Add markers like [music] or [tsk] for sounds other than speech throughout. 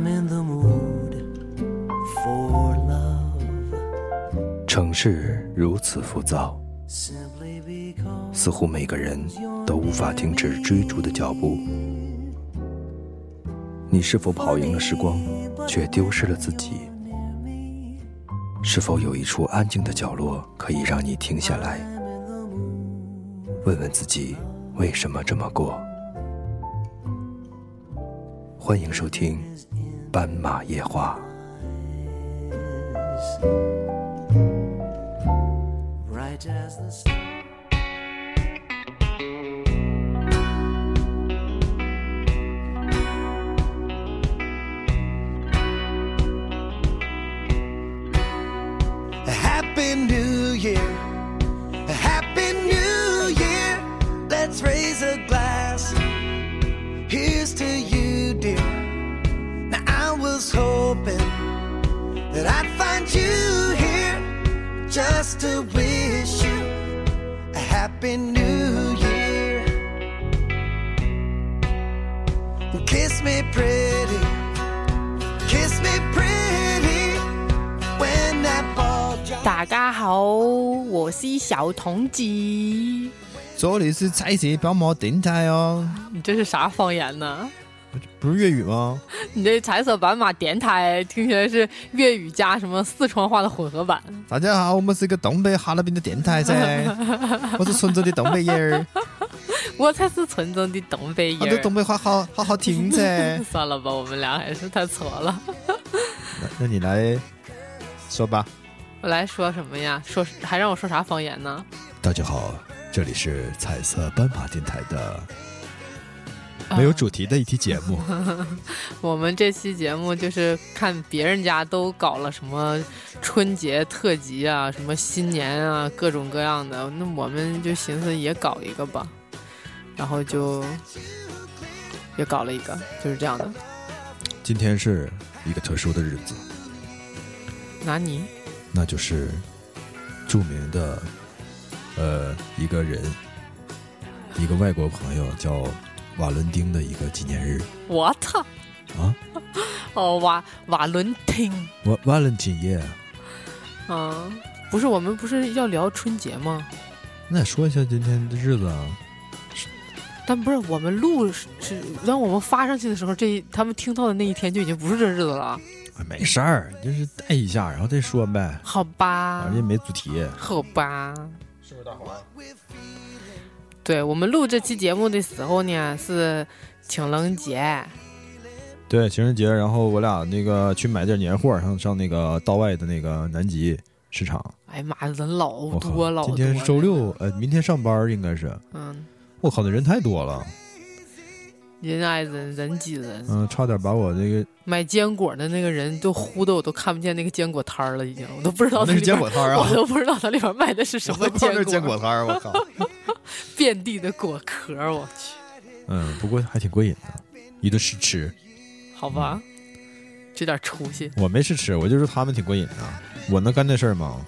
I'm in the mood for love. 城市如此浮躁，似乎每个人都无法停止追逐的脚步。你是否跑赢了时光，却丢失了自己？是否有一处安静的角落，可以让你停下来，问问自己为什么这么过？欢迎收听《斑马夜话》。Right as the happy new year. Kiss me pretty, kiss me pretty when that ball drops. 大家好，我是小童子。这里是彩色斑马电台哦，你这是啥方言呢？不是粤语吗？[laughs] 你这彩色斑马电台听起来是粤语加什么四川话的混合版。大家好，我们是一个东北哈尔滨的电台噻，[laughs] 我是纯正的东北人儿，我才是纯正的东北人我的。东北话好好好听噻。[laughs] 算了吧，我们俩还是太错了。那那你来说吧。我来说什么呀？说还让我说啥方言呢？大家好，这里是彩色斑马电台的没有主题的一期节目。[laughs] 我们这期节目就是看别人家都搞了什么春节特辑啊，什么新年啊，各种各样的，那我们就寻思也搞一个吧，然后就也搞了一个，就是这样的。今天是一个特殊的日子，拿你那就是著名的呃一个人，一个外国朋友叫瓦伦丁的一个纪念日。我操啊！[laughs] 哦，瓦瓦伦汀，瓦瓦伦丁耶，嗯，不是，我们不是要聊春节吗？那说一下今天的日子啊。但不是我们录是是，当我们发上去的时候，这一他们听到的那一天就已经不是这日子了，哎没事儿，就是带一下，然后再说呗。好吧反正也没主题。好吧。是不是大黄？对我们录这期节目的时候呢，是情人节，对，情人节，然后我俩那个去买点年货，上上那个道外的那个南极市场。哎呀妈呀，人老多老多。今天是周，六，呃，明天上班应该是。嗯，我靠，那人太多了，人挨人，人挤人。嗯、差点把我那个买坚果的那个人都呼的我都看不见那个坚果摊儿了，已经，我都不知道哦那是坚果摊儿啊我都不知道它里边卖的是什么我坚果，坚果摊儿，我靠。[laughs] 遍地的果壳儿，我去，嗯，不过还挺过瘾的，一顿试吃。好吧，这点出息。我没试吃，我就说他们挺过瘾的。我能干这事儿吗？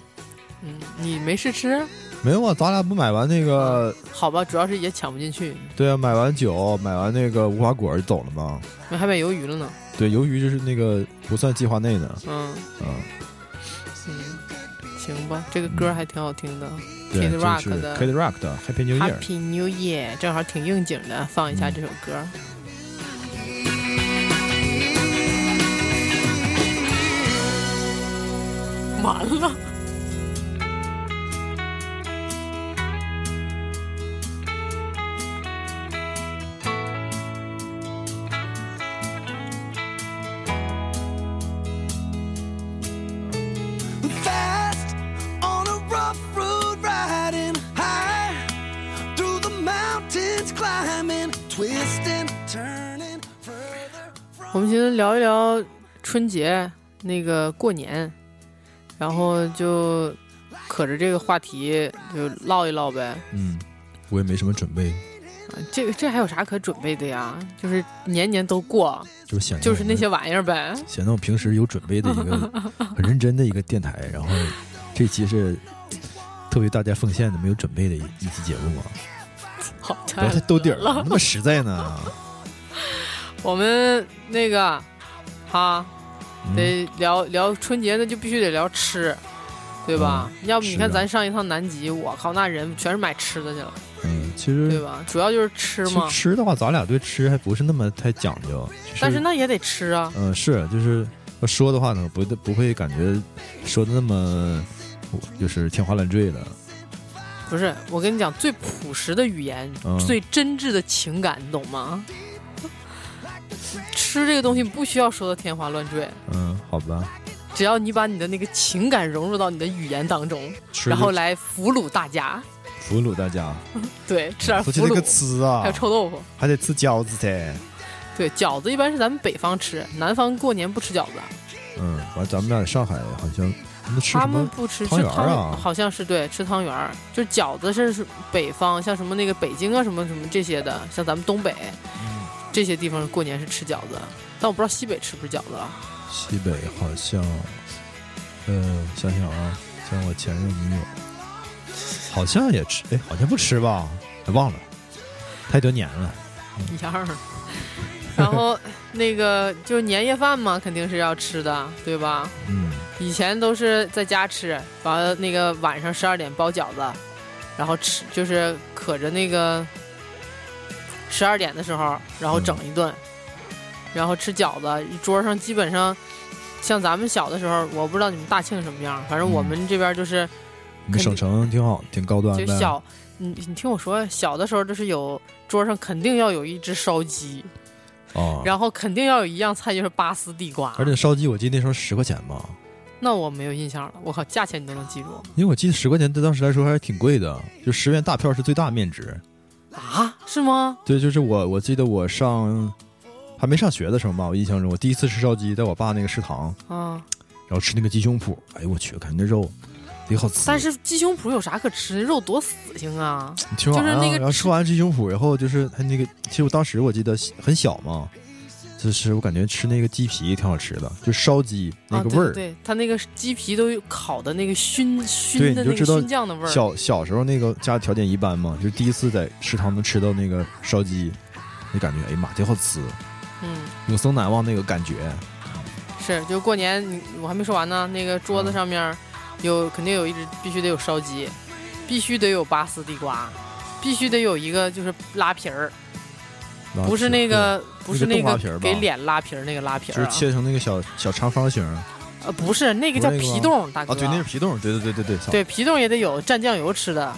嗯，你没试吃？没有啊，咱俩不买完那个，好吧，主要是也抢不进去，对啊，买完酒，买完那个无花果就走了嘛。那还买鱿鱼了呢。对，鱿鱼就是那个不算计划内的，嗯嗯，嗯，行吧，这个歌还挺好听的。，Kid Rock 的 Kid Rock 的 Happy New Year。Happy New Year，正好挺应景的，放一下这首歌。完了，春节那个过年，然后就可着这个话题就唠一唠呗。嗯，我也没什么准备，啊这个这还有啥可准备的呀？就是年年都过，就是显就是那些玩意儿呗。显得我平时有准备的一个 [laughs] 很认真的一个电台。然后这期是特别大家奉献的没有准备的一一期节目嘛，好不要太兜底儿了，那么实在呢。我们那个哈，嗯得聊聊春节，那就必须得聊吃，对吧？要不你看咱上一趟南极，我靠，那人全是买吃的去了，嗯，其实对吧？主要就是吃嘛，吃的话，咱俩对吃还不是那么太讲究。就但是那也得吃啊。嗯、是就是要说的话呢，不不会感觉说的那么就是天花乱坠的。不是，我跟你讲，最朴实的语言，嗯最真挚的情感，你懂吗？吃这个东西不需要说的天花乱坠，嗯，好吧，只要你把你的那个情感融入到你的语言当中，然后来俘虏大家。俘虏大家，[laughs] 对，吃点俘说起那个，吃啊还有，臭豆腐。还得吃饺子噻。对，饺子一般是咱们北方吃，南方过年不吃饺子。嗯，完咱们俩在上海好像他？们不吃汤圆啊好像是对吃汤圆儿，就是饺子是是北方，像什么那个北京啊什么什么这些的，像咱们东北嗯这些地方过年是吃饺子，但我不知道西北吃不吃饺子啊。西北好像，呃，想想啊，像我前任女友，好像也吃，哎，好像不吃吧？哎忘了，太多年了。一样儿。然后那个就是年夜饭嘛，肯定是要吃的，对吧？嗯，以前都是在家吃，完了那个晚上十二点包饺子，然后吃就是可着那个十二点的时候，然后整一顿，然后吃饺子。一桌上基本上像咱们小的时候，我不知道你们大庆什么样，反正我们这边就是你们省城挺好，挺高端的。就小，你你听我说，小的时候就是有桌上肯定要有一只烧鸡，啊，然后肯定要有一样菜就是拔丝地瓜。而且烧鸡我记得那时候十块钱吧，那我没有印象了，我靠，价钱你都能记住因为我记得十块钱对当时来说还是挺贵的，就十元大票是最大面值。啊？是吗？对，就是我我记得我上还没上学的时候嘛，我印象中我第一次吃烧鸡，在我爸那个食堂，啊。然后吃那个鸡胸脯，哎呦我去，感觉那肉贼好吃。但是鸡胸脯有啥可吃？肉多死性啊！你吃完啊，就是那个然后吃完鸡胸脯，然后就是他那个，其实我当时我记得很小嘛，就是我感觉吃那个鸡皮挺好吃的，就烧鸡那啊，个味儿。对对，它那个鸡皮都烤的那个熏熏的那个你就知道熏酱的味儿。小小时候那个家条件一般嘛，就第一次在食堂能吃到那个烧鸡，那感觉哎呀妈，挺好吃，嗯，永生难忘那个感觉。是，就过年你我还没说完呢，那个桌子上面有肯定有一只必须得有烧鸡，必须得有拔丝地瓜，必须得有一个就是拉皮儿，不是那个不是那个给脸拉皮儿那个拉皮儿啊，就是切成那个小小长方形啊，呃不是那个叫皮冻，大哥。对，那是皮冻，对对对对对，对皮冻也得有，蘸酱油吃的，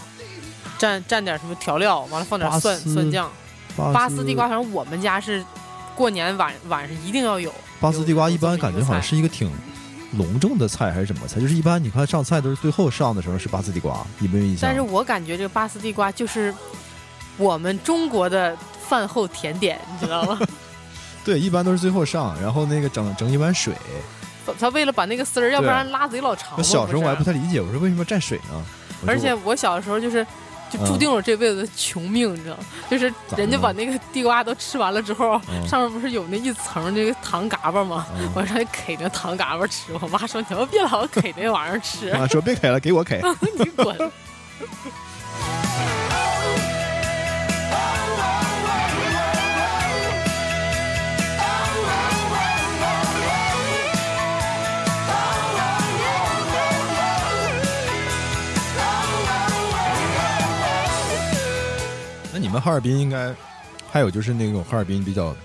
蘸蘸点什么调料，完了放点蒜蒜酱。巴斯地瓜，反正我们家是过年晚晚上一定要有。巴斯地瓜一般感觉好像是一个挺隆重的菜还是什么菜？就是一般你看上菜都是最后上的时候是巴斯地瓜，有没有印象？但是我感觉这个巴斯地瓜就是我们中国的饭后甜点，你知道吗？[laughs] 对，一般都是最后上，然后那个整整一碗水。他他为了把那个丝儿，要不然拉贼老长。我小时候我还不太理解，我说为什么要蘸水呢？而且我小时候就是。就注定了这辈子的穷命，你知道，就是人家把那个地瓜都吃完了之后，嗯上面不是有那一层那个糖嘎巴吗？嗯我上去啃那糖嘎巴吃，我妈说你要别老啃那玩意儿吃，我 [laughs] 妈说别啃了，给我啃。[laughs] 你滚。哈尔滨应该还有就是那种哈尔滨比较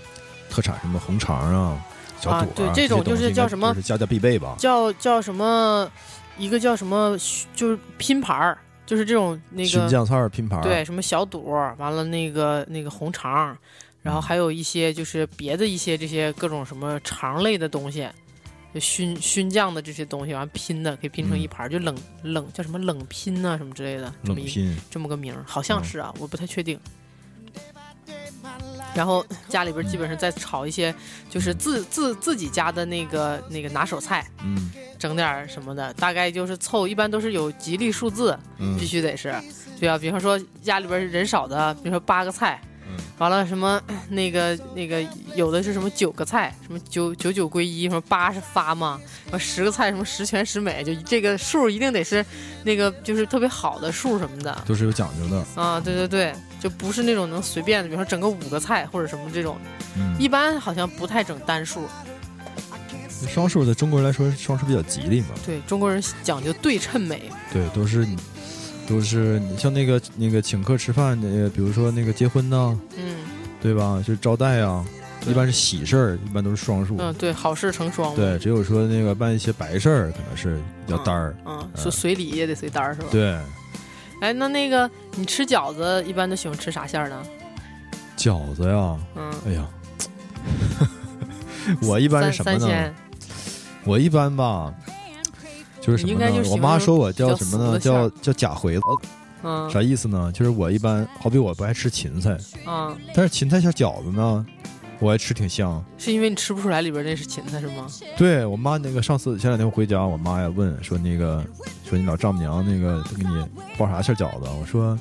特产什么红肠啊、小肚啊对这种就是叫什么是家家必备吧？叫叫什么？一个叫什么？就是拼盘儿，就是这种那个熏酱菜拼盘。对，什么小肚，完了那个那个红肠，然后还有一些就是别的一些这些各种什么肠类的东西，就熏熏酱的这些东西，完拼的可以拼成一盘儿，就冷冷叫什么冷拼啊什么之类的，这么一冷拼。这么个名儿，好像是啊，我不太确定。然后家里边基本上在炒一些，就是自自自己家的那个那个拿手菜，嗯。整点什么的，大概就是凑，一般都是有吉利数字，嗯。必须得是，对啊，比方说家里边人少的，比如说八个菜，嗯完了什么 [clears throat] 那个那个有的是什么九个菜，什么九九九归一，什么八是发嘛，什么十个菜什么十全十美，就这个数一定得是那个就是特别好的数什么的。都是有讲究的。啊，对对对，就不是那种能随便的，比如说整个五个菜或者什么这种，嗯，一般好像不太整单数，双数在中国人来说，双数比较吉利嘛。对中国人讲究对称美，对，都是你，都是你像那个那个请客吃饭，那个比如说那个结婚呐，嗯对吧？就招待啊，一般是喜事儿，一般都是双数。嗯，对，好事成双，对，只有说那个办一些白事儿，可能是比较单儿。嗯，说随礼也得随单儿是吧？。对，哎，那那个你吃饺子一般都喜欢吃啥馅儿呢？饺子呀，嗯，哎呀，[laughs] 我一般是什么呢？我一般吧，就是什么呢？我妈说我叫什么呢？叫叫假回子，嗯啥意思呢？就是我一般，好比我不爱吃芹菜，嗯，但是芹菜馅饺子呢，我爱吃挺香。是因为你吃不出来里边那是芹菜是吗？对我妈那个上次前两天我回家，我妈呀问说那个说你老丈母娘那个都给你包啥馅饺子？我说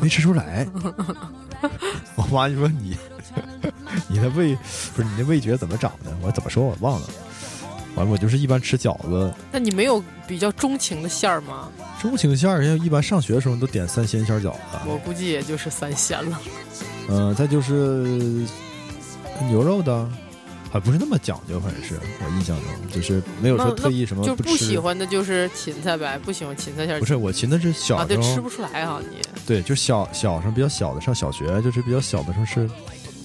没吃出来。[laughs] 我妈就说你 [laughs] 你的味不是你的味觉怎么长的？我怎么说我忘了。完了我就是一般吃饺子，那你没有比较钟情的馅儿吗？钟情馅儿，人家一般上学的时候都点三鲜馅饺子。我估计也就是三鲜了。嗯、再就是牛肉的，还不是那么讲究，反正是我印象中，就是没有说特意什么就不喜欢的就是芹菜呗，不喜欢芹菜馅儿。不是我芹菜是小啊，对，时候，吃不出来啊你。对，就小小时候比较小的上小学，就是比较小的时候是，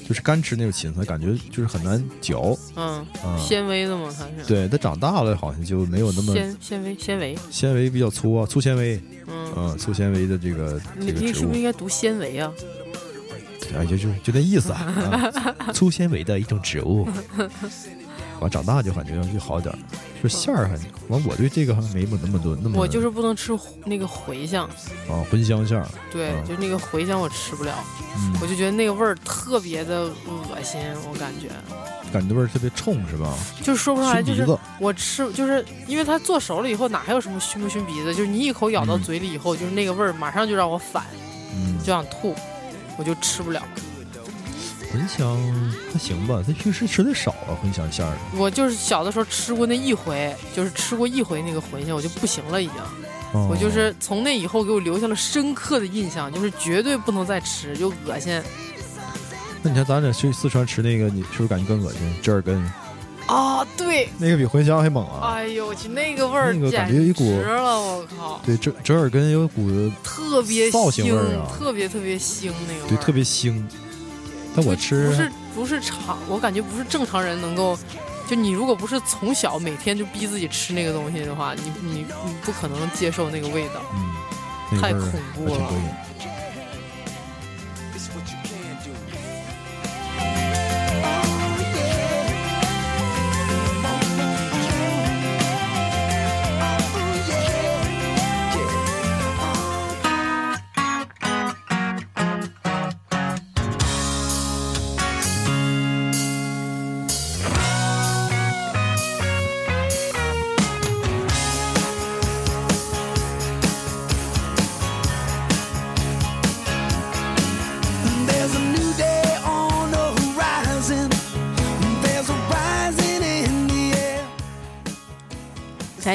就是干吃那种芹菜，感觉就是很难嚼嗯，嗯。纤维的嘛，它是。对，它长大了好像就没有那么纤纤维纤维，纤维比较粗啊，粗纤维，嗯，嗯，粗纤维的这个你这个植物你是不是应，该读纤维啊？哎，就就就那意思啊，啊 [laughs] 粗纤维的一种植物。完长大就感觉就好点儿，就馅儿还完，我对这个还没那么多那么我就是不能吃那个茴香，啊茴香馅儿，对，嗯就那个茴香我吃不了，嗯，我就觉得那个味儿特别的恶心，我感觉感觉味儿特别冲是吧？就是说不出来，就是我吃就是因为它做熟了以后哪还有什么熏不熏鼻子，就是你一口咬到嗯嘴里以后，就是那个味儿马上就让我反，嗯，就想吐，我就吃不了。茴香还行吧，他平时吃的少啊，茴香馅儿的。我就是小的时候吃过那一回，就是吃过一回那个茴香，我就不行了已经。哦我就是从那以后给我留下了深刻的印象，就是绝对不能再吃，就恶心那你看咱俩去四川吃那个，你是不是感觉更恶心？折耳根啊！对，那个比茴香还猛啊！哎呦我去，那个味儿那个感简觉有一股直了，我靠，对，折折耳根有股特别造型腥，味儿啊特别特别腥那个味对，特别腥，但我吃不是不是常，我感觉不是正常人能够。就你如果不是从小每天就逼自己吃那个东西的话，你你你不可能接受那个味道。嗯，那太恐怖了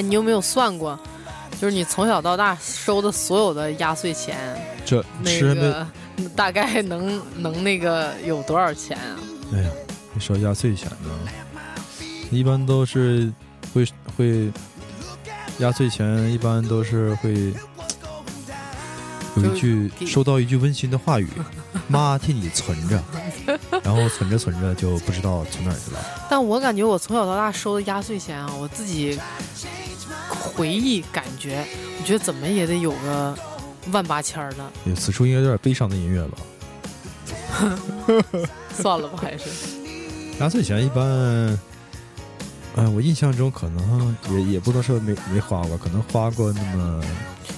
哎，你有没有算过，就是你从小到大收的所有的压岁钱，这那吃那，个大概能能那个有多少钱啊？哎呀，你说压岁钱呢？一般都是会会压岁钱，一般都是会有一句收到一句温馨的话语，妈替你存着，[laughs] 然后存着存着就不知道存哪儿去了。但我感觉我从小到大收的压岁钱啊，我自己回忆感觉，我觉得怎么也得有个万八千儿的，对此处应该有点悲伤的音乐吧？[laughs] 算了吧，还是压岁钱一般，哎、我印象中可能也也不能说没没花过，可能花过那么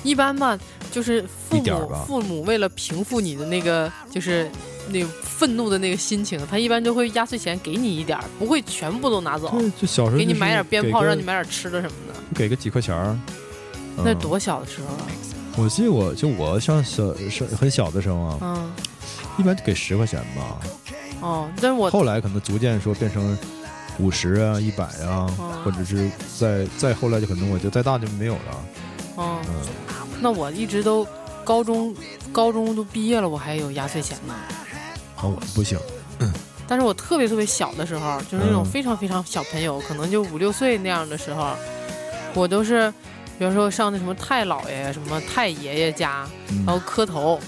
一般吧，就是父母父母为了平复你的那个就是那个愤怒的那个心情，他一般就会压岁钱给你一点儿，不会全部都拿走，对，就小时候给你买点鞭炮，让你买点吃的什么的。给个几块钱儿。嗯那多小的时候啊？我记得我就我上小上很小的时候啊，嗯，一般给十块钱吧，哦，但是我后来可能逐渐说变成五十啊、一百啊，哦或者是再再后来就可能我就再大就没有了。哦，嗯，那我一直都高中高中都毕业了，我还有压岁钱呢。啊，我不行，但是我特别特别小的时候，就是那种嗯。非常非常小朋友，可能就五六岁那样的时候，我都是，比方说上那什么太姥爷、什么太爷爷家，嗯然后磕头，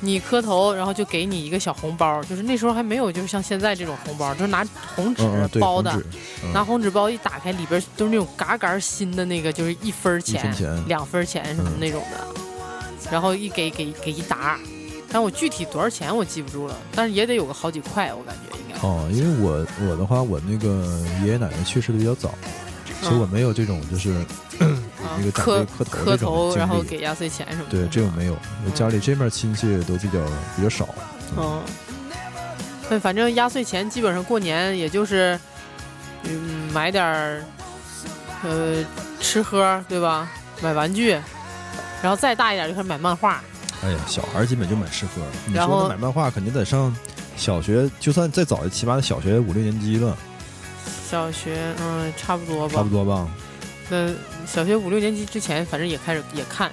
你磕头，然后就给你一个小红包，就是那时候还没有，就是像现在这种红包，就是拿红纸嗯嗯对包的，红纸嗯。拿红纸包一打开，里边都是那种嘎嘎新的那个，就是一分儿一钱、分钱两分钱什么嗯。那种的，然后一给给给一沓，但我具体多少钱我记不住了，但是也得有个好几块，我感觉应该。哦，因为我我的话，我那个爷爷奶奶去世的比较早，所以我没有这种就是 [clears throat] 啊那个磕磕头磕头，然后给压岁钱什么的。对这种没有，我家里这面亲戚都比较比较少。嗯，对，反正压岁钱基本上过年也就是，嗯，买点儿，呃，吃喝，对吧？买玩具，然后再大一点就开始买漫画。哎呀，小孩儿基本就买吃喝。你说那买漫画肯定得上小学，就算再早，起码得小学五六年级了，小学，嗯，差不多吧。差不。多吧？那小学五六年级之前，反正也开始也看。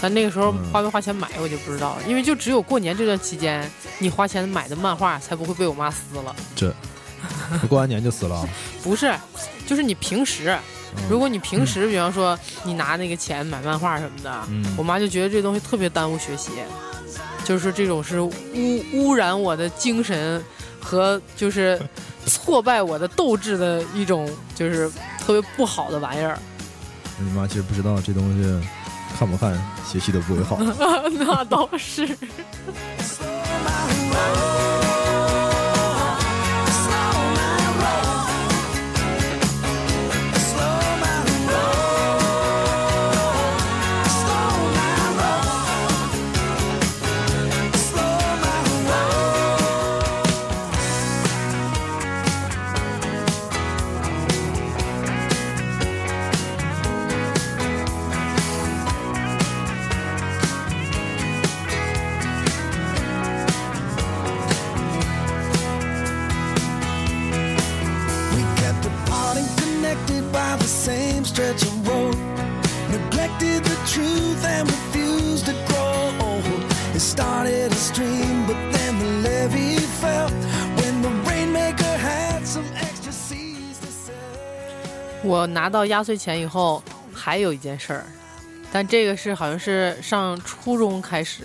咱那个时候嗯花没花钱买，我就不知道了，因为就只有过年这段期间，你花钱买的漫画才不会被我妈撕了。这过完年就撕了。[laughs] 不是，就是你平时，嗯如果你平时，比方说你拿那个钱买漫画什么的，嗯我妈就觉得这东西特别耽误学习，就是这种是污污染我的精神和就是挫败我的斗志的一种，就是特别不好的玩意儿。你妈其实不知道这东西看不看学习都不会好。[laughs] 那倒是，stretch of road. Neglected the truth and refused to grow. It started a stream, but then the levee fell when the rainmaker had some extra seeds to sell. 我拿到压岁钱以后，还有一件事儿，但这个是好像是上初中开始，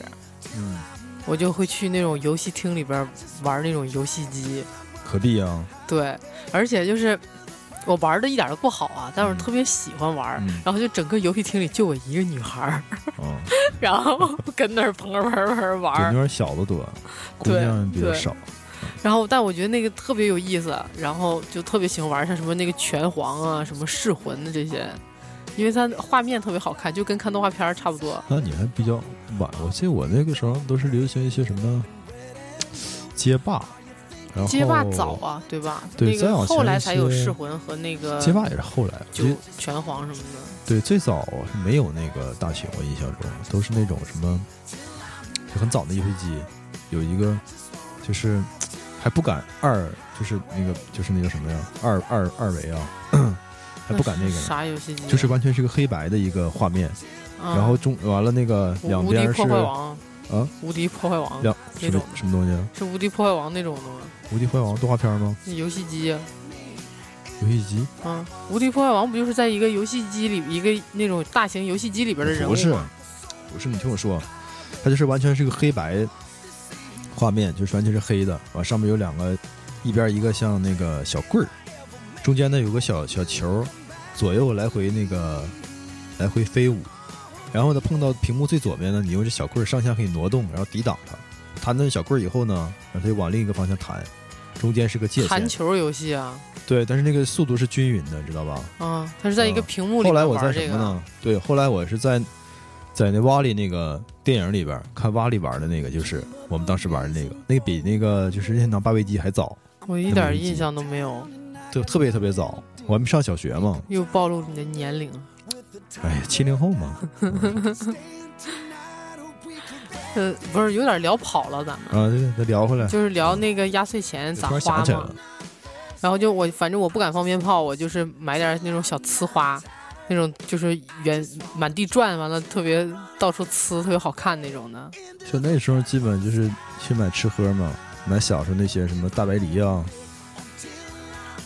嗯，我就会去那种游戏厅里边玩那种游戏机。何必啊？对，而且就是我玩的一点都不好啊，但是我特别喜欢玩，嗯。然后就整个游戏厅里就我一个女孩 [laughs] 然后跟那儿砰砰砰砰对，玩那，边小的多，姑对娘比较对少。然后但我觉得那个特别有意思，然后就特别喜欢玩，像什么那个拳皇啊，什么噬魂的这些，因为它画面特别好看，就跟看动画片儿差不多。那你还比较晚，我记得我那个时候都是流行一些什么街霸，然后街霸早啊，对吧？那个对再往后来才有噬魂和那个街霸也是后来，我就拳皇什么的。对，最早是没有那个大型，我印象中都是那种什么，就很早的游戏机，有一个就是还不敢二，就是那个就是那个什么呀，二二二维啊，[coughs] 还不敢那个，啥游戏机啊？就是完全是个黑白的一个画面，嗯然后中完了那个两边是啊，无敌破坏王两那种什么东西啊？是无敌破坏王那种的吗？无敌破坏王动画片吗？那游戏机啊，游戏机啊，无敌破坏王不就是在一个游戏机里一个那种大型游戏机里边的人物不是？不是，你听我说，它就是完全是个黑白画面，就是完全是黑的，完上面有两个，一边一个像那个小棍儿，中间呢有个小小球，左右来回那个来回飞舞，然后呢碰到屏幕最左边呢，你用这小棍儿上下可以挪动，然后抵挡它，弹到小棍儿以后呢，然后它就往另一个方向弹，中间是个界限，弹球游戏啊，对，但是那个速度是均匀的，知道吧？啊，它是在一个嗯屏幕里后来我在。什么呢？对，后来我是在在那瓦里那个电影里边看瓦里玩的那个，就是我们当时玩的那个，那个比那个就是任天堂八位机还早，我一点印象都没有，对，特别特别早。我还没上小学嘛，又暴露你的年龄。哎呀，七零后嘛，[laughs] 呃，不是，有点聊跑了，咱们啊，对，再聊回来，就是聊那个压岁钱咋突然花嘛想起来了。，然后就我反正我不敢放鞭炮，我就是买点那种小呲花，那种就是圆满地转，完了特别到处呲，特别好看那种的。就那时候基本就是去买吃喝嘛，买小时候那些什么大白梨啊，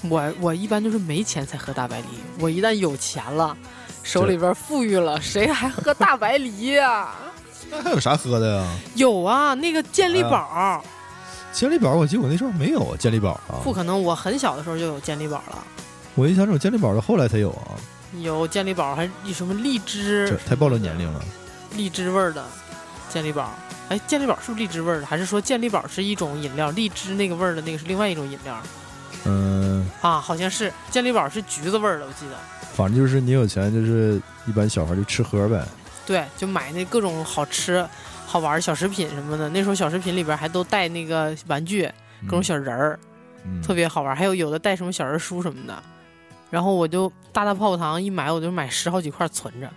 我我一般就是没钱才喝大白梨，我一旦有钱了，手里边富裕了，谁还喝大白梨呀、那还有啥喝的呀？有啊，那个健力宝，健力宝，我记得我那时候没有啊，健力宝啊。不可能，我很小的时候就有健力宝了。我印象中健力宝是后来才有啊，有健力宝，还有什么荔这枝太暴露年龄了。荔枝味儿的健力宝。哎，健力宝是不是荔枝味儿的？还是说健力宝是一种饮料，荔枝那个味儿的那个是另外一种饮料嗯，啊？好像是健力宝是橘子味儿的，我记得。反正就是你有钱，就是一般小孩就吃喝呗。对，就买那各种好吃、好玩小食品什么的。那时候小食品里边还都带那个玩具，各种小人儿，嗯，特别好玩。还有有的带什么小人书什么的。然后我就大大泡泡糖一买，我就买十好几块存着。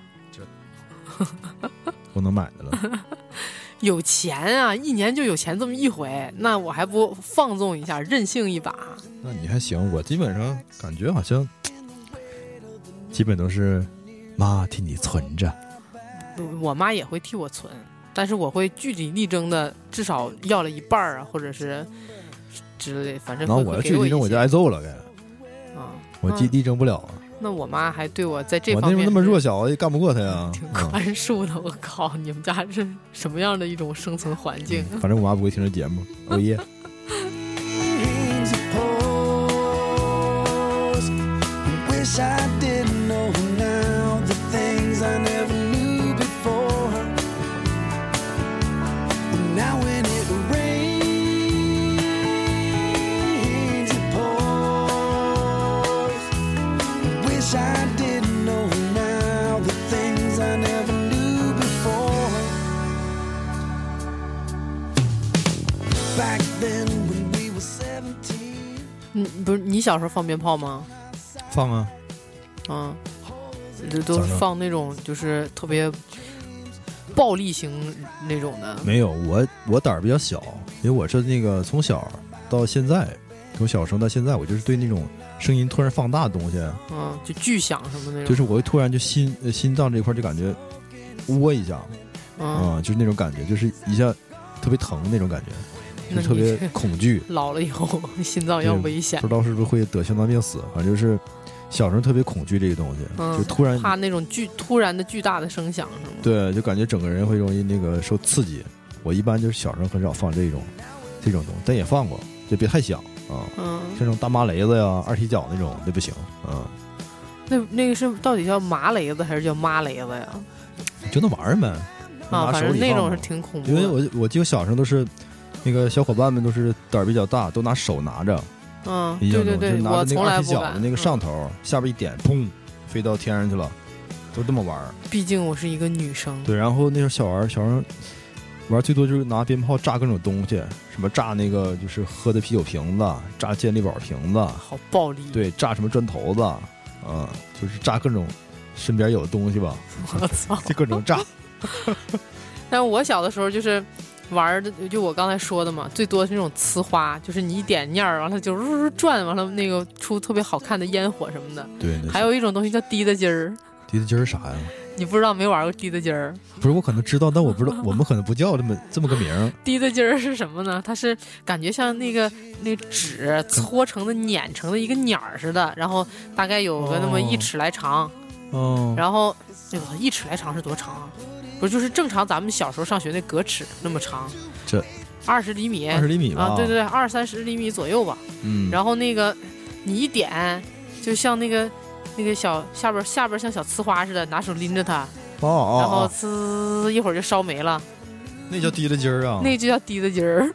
不能买的了。[laughs] 有钱啊，一年就有钱这么一回，那我还不放纵一下，任性一把？那你还行，我基本上感觉好像，基本都是妈替你存着。我妈也会替我存，但是我会据理力争的，至少要了一半儿啊，或者是之类，反正会然后我要会给我一去力争，我就挨揍了，该啊。我力力争不了啊。那我妈还对我在这方面是那么弱小，也干不过她呀。挺嗯宽恕的。我靠，你们家是什么样的一种生存环境？反正我妈不会听这节目。[laughs] 哦耶，Rains it pours. Wish I didn't 嗯，不是你小时候放鞭炮吗？放啊！嗯，这都是放那种就是特别暴力型那种的。没有，我我胆儿比较小，因为我是那个从小到现在，从小时候到现在，我就是对那种声音突然放大的东西，嗯，就巨响什么那种。就是我会突然就心呃心脏这块就感觉窝一下嗯，啊、就是那种感觉，就是一下特别疼那种感觉，那就特别恐惧。[laughs] 老了以后心脏要危险不。知道是不是会得心脏病死，反正就是小时候特别恐惧这个东西，嗯就突然怕那种巨突然的巨大的声响是吗？对，就感觉整个人会容易那个受刺激。我一般就是小时候很少放这种这种东西，但也放过，就别太响啊。嗯，像那种大麻雷子呀、二踢脚那种，那不行啊。那那个是到底叫麻雷子还是叫妈雷子呀？就那玩意儿呗，啊，反正那种是挺恐怖因为。我我记得小时候都是那个小伙伴们都是胆儿比较大，都拿手拿着，嗯，对对对，就拿着那个二踢脚的那个上头，下边一点，砰，飞到天上去了，都这么玩毕竟我是一个女生。对，然后那时候小玩儿小时候玩儿最多就是拿鞭炮炸各种东西，什么炸那个就是喝的啤酒瓶子，炸健力宝瓶子，好暴力。，对，炸什么砖头子，嗯、就是炸各种身边有的东西吧，我操！就各种炸。[laughs] 但是我小的时候就是玩的，就我刚才说的嘛，最多是那种呲花，就是你一点念儿，完了就呜呜转，完了那个出特别好看的烟火什么的。对，那还有一种东西叫滴答鸡儿，滴答鸡儿啥呀？你不知道没玩过滴答鸡儿？不是，我可能知道，但我不知道，我们可能不叫这么这么个名儿。滴答鸡儿是什么呢？它是感觉像那个那纸搓成的、碾成的一个捻儿似的，然后大概有个那么一尺来长，哦，然后那个一尺来长是多长啊？不，就是正常咱们小时候上学那格尺那么长，这二十厘米，二十厘米吧？啊，对对，对，二三十厘米左右吧。嗯，然后那个你一点，就像那个那个小下边下边像小呲花似的，拿手拎着它，哦哦，然后哦呲一会儿就烧没了，那叫滴答鸡儿啊。那就叫滴答鸡儿。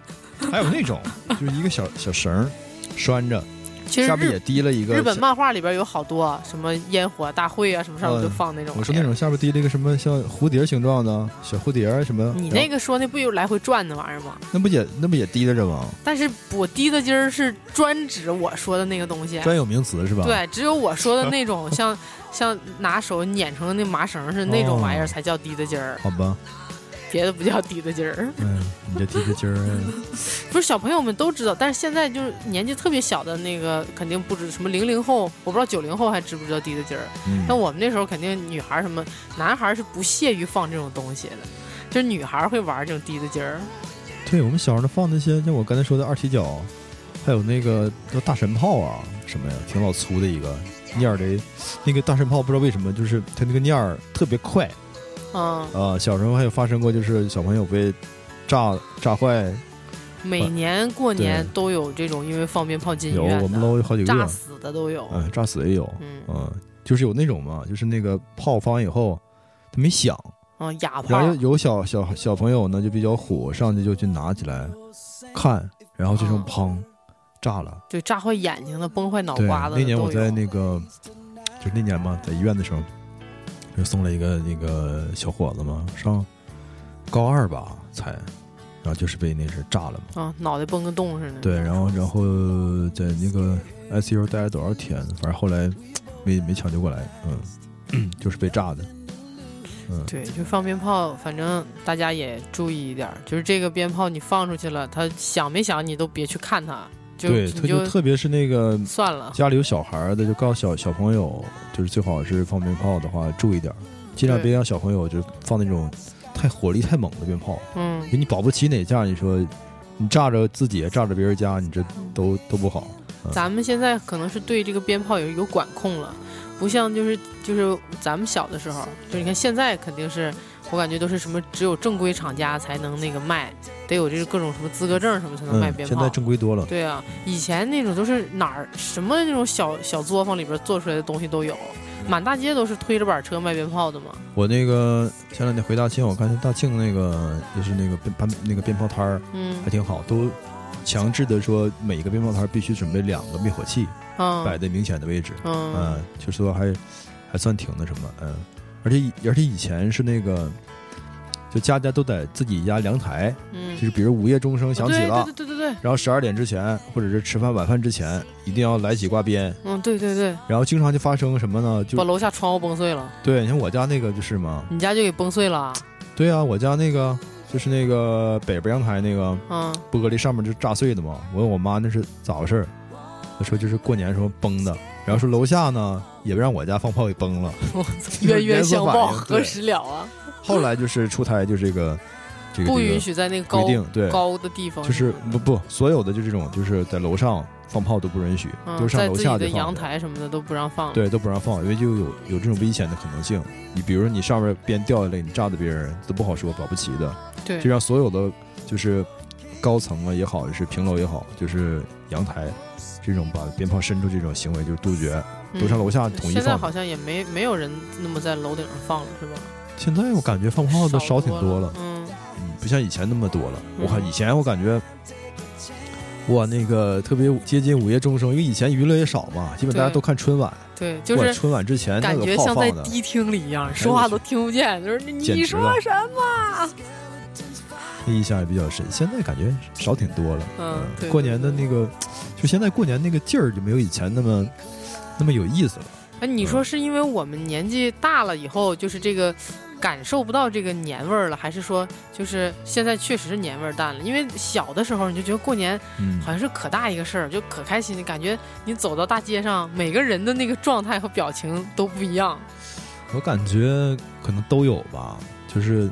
还有那种，就是一个小小绳儿拴着，其实下边也滴了一个日本漫画里边有好多什么烟火大会啊，什么上面嗯就放那种。我说那种下边滴了一个什么像蝴蝶形状的小蝴蝶什么，你那个说那不有来回转那玩意儿吗？那不也那不也滴的着吗？但是我滴的今儿是专指我说的那个东西。专有名词是吧？，对，只有我说的那种 [laughs] 像像拿手捻成的那麻绳似的那种玩意儿哦才叫滴的筋儿，好吧，别的不叫滴答鸡儿。嗯，你这滴答鸡儿，[laughs] 不是小朋友们都知道，但是现在就是年纪特别小的那个肯定不知什么零零后，我不知道九零后还知不知道滴答鸡儿。嗯但我们那时候肯定女孩什么男孩是不屑于放这种东西的，就是女孩会玩这种滴答鸡儿。对我们小时候放那些，像我刚才说的二踢脚，还有那个叫大神炮啊，什么呀，挺老粗的一个念儿的，那个大神炮不知道为什么，就是它那个念儿特别快嗯，啊。小时候还有发生过，就是小朋友被炸炸坏，每年过年对都有这种因为放鞭炮进医有院我们，楼有好几个炸，死的都有。嗯，炸死也有，嗯嗯，就是有那种嘛，就是那个炮放完以后它没响，嗯，哑然炮后有有小小小朋友呢就比较虎，上去就去拿起来看，然后就这么哦砰炸了。对炸坏眼睛的、崩坏脑对，瓜子的那年我在都有那个，就是那年嘛，在医院的时候，就送了一个那个小伙子嘛，上高二吧才，然后就是被那是炸了嘛。啊，脑袋崩个洞似的。对，然后然后在那个 ICU 待了多少天，反正后来没没抢救过来，嗯，就是被炸的。嗯，对，就放鞭炮，反正大家也注意一点，就是这个鞭炮你放出去了，他响没响你都别去看它，就对，他就特别是那个算了。家里有小孩儿的，就告诉小小朋友，就是最好是放鞭炮的话注意点儿，尽量别让小朋友就放那种太火力太猛的鞭炮。嗯，因为你保不齐哪架，你说你炸着自己，炸着别人家，你这都都不好。咱们现在可能是对这个鞭炮有有管控了，不像就是就是咱们小的时候，就你看现在肯定是我感觉都是什么只有正规厂家才能那个卖，得有这个各种什么资格证什么才能卖嗯，鞭炮。现在正规多了。对啊，以前那种都是哪儿什么那种小小作坊里边做出来的东西都有，满大街都是推着板车卖鞭炮的嘛。我那个前两天回大庆，我看大庆那个就是那个鞭鞭那个鞭炮摊儿嗯还挺好，都强制的说每个鞭炮摊儿必须准备两个灭火器，摆嗯在明显的位置。嗯嗯，就说还还算挺那什么，嗯，而且而且以前是那个，就家家都在自己家阳台，嗯，就是比如午夜钟声响起了，对对对对对，然后十二点之前或者是吃饭晚饭之前，一定要来几挂鞭，嗯对对对，然后经常就发生什么呢？就把楼下窗户崩碎了，对，你像我家那个就是嘛，你家就给崩碎了啊。对啊，我家那个就是那个北边阳台那个嗯玻璃上面就炸碎的嘛。我问我妈那是咋回事儿，她说就是过年时候崩的，然后说楼下呢也被让我家放炮给崩了。[laughs] 我操冤冤相报何时了啊？后来就是出台就这个这个不允许在那个高规定，对，高的地方，就是不不所有的就这种就是在楼上放炮都不允许，嗯都上楼下的阳台什么的都不让放。对，都不让放，因为就有有这种危险的可能性。你比如说你上面鞭掉下来，你炸的别人都不好说，保不齐的。对就让所有的就是高层啊也好，是平楼也好，就是阳台这种把鞭炮伸出这种行为就是杜绝，嗯都上楼下统一放。现在好像也没没有人那么在楼顶上放了，是吧？现在我感觉放炮的少挺多了，嗯嗯，不像以前那么多了。嗯我看以前我感觉。哇，那个特别接近午夜钟声，因为以前娱乐也少嘛，基本大家都看春晚。对，就是春晚之前那感个觉像在炮放的，迪厅里一样，说话都听不见，就是你说什么？印象也比较深。现在感觉少挺多了。嗯对过年的那个，就现在过年那个劲儿就没有以前那么那么有意思了。哎，你说是因为我们年纪大了以后，就是这个感受不到这个年味儿了，还是说就是现在确实是年味儿淡了？因为小的时候你就觉得过年嗯好像是可大一个事儿，就可开心的感觉。你走到大街上，每个人的那个状态和表情都不一样。我感觉可能都有吧，就是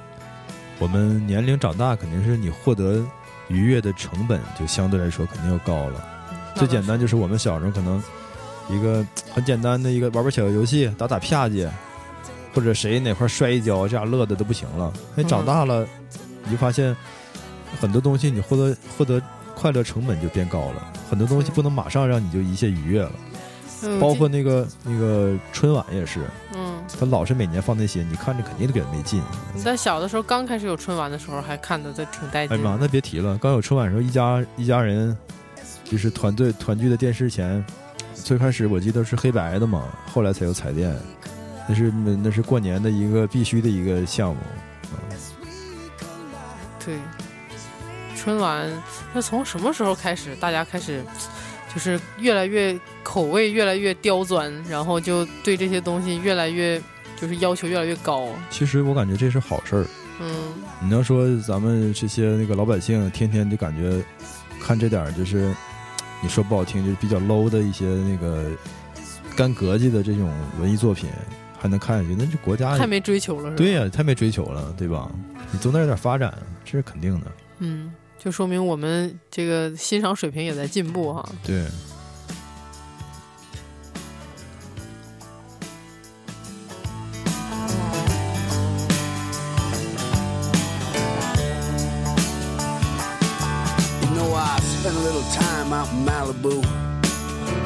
我们年龄长大，肯定是你获得愉悦的成本就相对来说肯定要高了。最简单就是我们小时候可能一个很简单的一个玩玩小游戏，打打啪叽，或者谁哪块摔一跤，这样乐的都不行了。哎，嗯长大了，你就发现很多东西你获得获得快乐成本就变高了，很多东西不能马上让你就一切愉悦了。嗯包括那个那个春晚也是，嗯，他老是每年放那些，你看着肯定都觉得没劲。你在小的时候刚开始有春晚的时候，还看的都挺带劲。哎妈，那别提了，刚有春晚的时候，一家一家人就是团队团聚的电视前，最开始我记得是黑白的嘛，后来才有彩电，那是那是过年的一个必须的一个项目。对，春晚那从什么时候开始，大家开始就是越来越口味越来越刁钻，然后就对这些东西越来越就是要求越来越高。其实我感觉这是好事儿。嗯，你要说咱们这些那个老百姓，天天就感觉看这点儿就是，你说不好听，就是比较 low 的一些那个干格叽的这种文艺作品，还能看下去，那这国家太没追求了，是吧？对呀、太没追求了，对吧？你总得有点发展，这是肯定的。嗯，就说明我们这个欣赏水平也在进步哈。对。You know, I spent a little time out Malibu.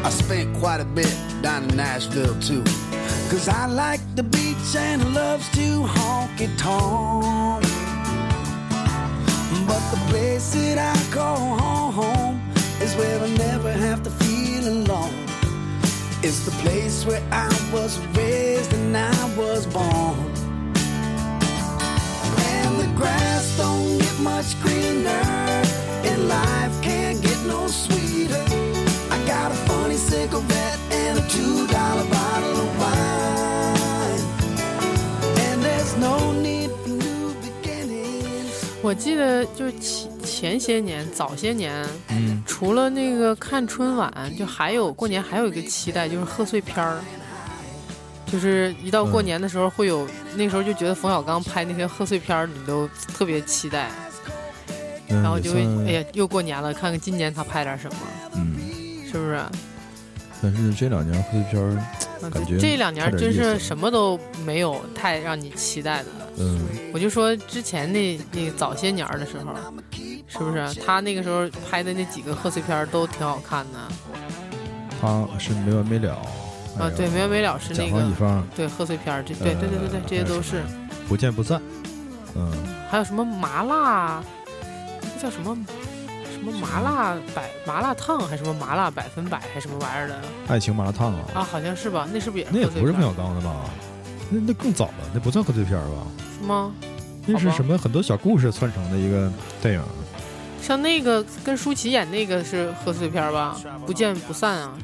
I spent quite a bit down in Nashville, too. Cause I like the beach and loves to honky tonk. But the place that I call home is where I never have to feel alone. It's the place where I was raised and I was born. And the grass don't get much greener, and life can't get no sweeter. I got a funny cigarette and a two dollar bottle of wine. And there's no need for new beginnings. 我记得就是前前些年、早些年，嗯，除了那个看春晚，就还有过年还有一个期待，就是贺岁片儿。就是一到过年的时候，会有、那时候就觉得冯小刚拍那些贺岁片儿，你都 [tsk] 特别期待，然然后就会哎呀，又过年了，看看今年他拍点什么，嗯，是不是？但是这两年贺岁片儿，啊感觉这两年真是什么都没有太让你期待的。嗯，我就说之前那那个早些年儿的时候，是不是他那个时候拍的那几个贺岁片儿都挺好看的他是没完没了还啊？对，没完没了是那个方乙方对贺岁片儿，这对对对对对，这些都是。不见不散，嗯，还有什么麻辣，那个叫什么什么麻辣百麻辣烫，还是什么麻辣百分百，还是什么玩意儿的爱情麻辣烫啊，啊？好像是吧？那是不是也那也不是冯小刚的吧？那那更早了，那不算贺岁片儿吧？是吗？那是什么很多小故事串成的一个电影，像那个跟舒淇演那个是贺岁片儿吧？不见不散啊！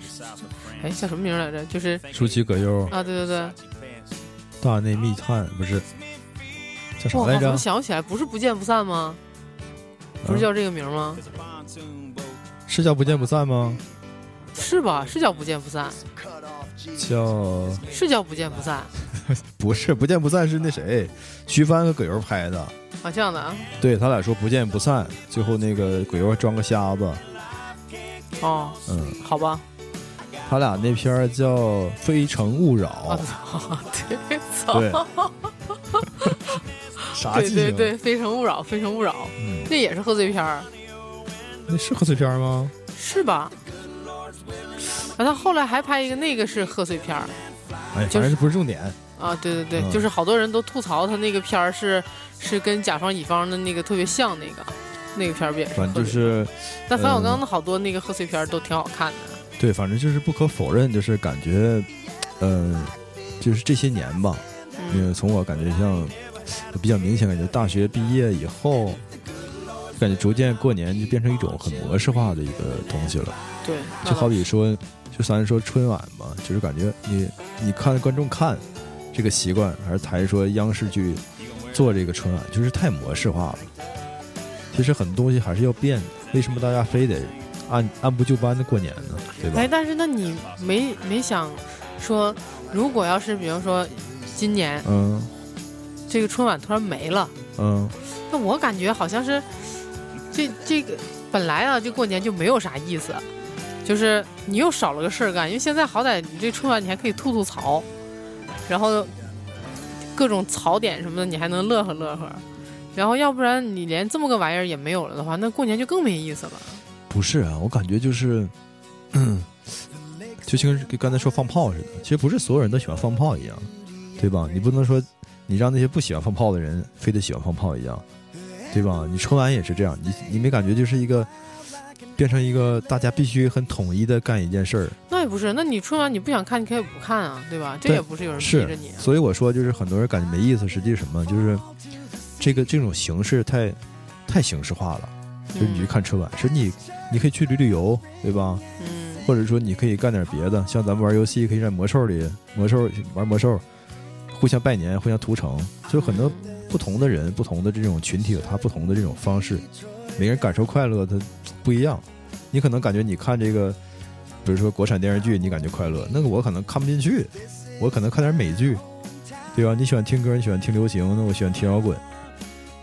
哎，叫什么名儿来着？就是舒淇葛优、啊，对对对，大内密探，不是叫啥来着像？想不起来，不是不见不散吗？不是啊叫这个名吗？是叫不见不散吗？是吧？是叫不见不散，叫是叫不见不散 [laughs] 不是不见不散是那谁，徐帆和葛优拍的。啊？这样的啊？对他俩说不见不散，最后那个葛优装个瞎子，哦，嗯，好吧。他俩那片儿叫《非诚勿扰啊，》，[laughs] 对，操，对，啥对记性？对对，非诚勿扰，非诚勿扰，嗯，那也是贺岁片儿，那是贺岁片吗？是吧？啊，他后来还拍一个，那个是贺岁片儿哎，就是反正是不是重点。啊，对对对，嗯就是好多人都吐槽他那个片儿是是跟甲方乙方的那个特别像，那个那个片儿不也是？反正就是但冯小刚嗯的好多那个贺岁片儿都挺好看的。对，反正就是不可否认，就是感觉，呃，就是这些年吧，因嗯为从我感觉像比较明显，感觉大学毕业以后，感觉逐渐过年就变成一种很模式化的一个东西了。对，就好比说，就咱说春晚嘛，就是感觉你你看观众看这个习惯，还是还是说央视去做这个春晚，就是太模式化了。其实很多东西还是要变的，为什么大家非得按按部就班的过年呢？对吧哎，？但是那你没没想说，如果要是比如说今年嗯这个春晚突然没了，嗯，那我感觉好像是这这个本来啊，这过年就没有啥意思，就是你又少了个事儿干，因为现在好歹你这春晚你还可以吐吐槽，然后各种槽点什么的你还能乐呵乐呵，然后要不然你连这么个玩意儿也没有了的话，那过年就更没意思了。不是啊，我感觉就是，嗯，就像跟刚才说放炮似的，其实不是所有人都喜欢放炮一样，对吧？你不能说你让那些不喜欢放炮的人非得喜欢放炮一样，对吧？你春晚也是这样，你你没感觉就是一个变成一个大家必须很统一的干一件事儿，那也不是，那你春晚你不想看，你可以不看啊，对吧？这也不是有人逼着你。所以我说就是很多人感觉没意思，实际是什么？就是这个这种形式太太形式化了，就是你去看春晚，是你你可以去旅旅游，对吧？嗯或者说你可以干点别的，像咱们玩游戏，可以在魔兽里魔兽玩魔兽，互相拜年，互相屠城，就很多不同的人、不同的这种群体有他不同的这种方式，每个人感受快乐他不一样。你可能感觉你看这个，比如说国产电视剧，你感觉快乐，那个我可能看不进去，我可能看点美剧，对吧？你喜欢听歌，你喜欢听流行，那我喜欢听摇滚，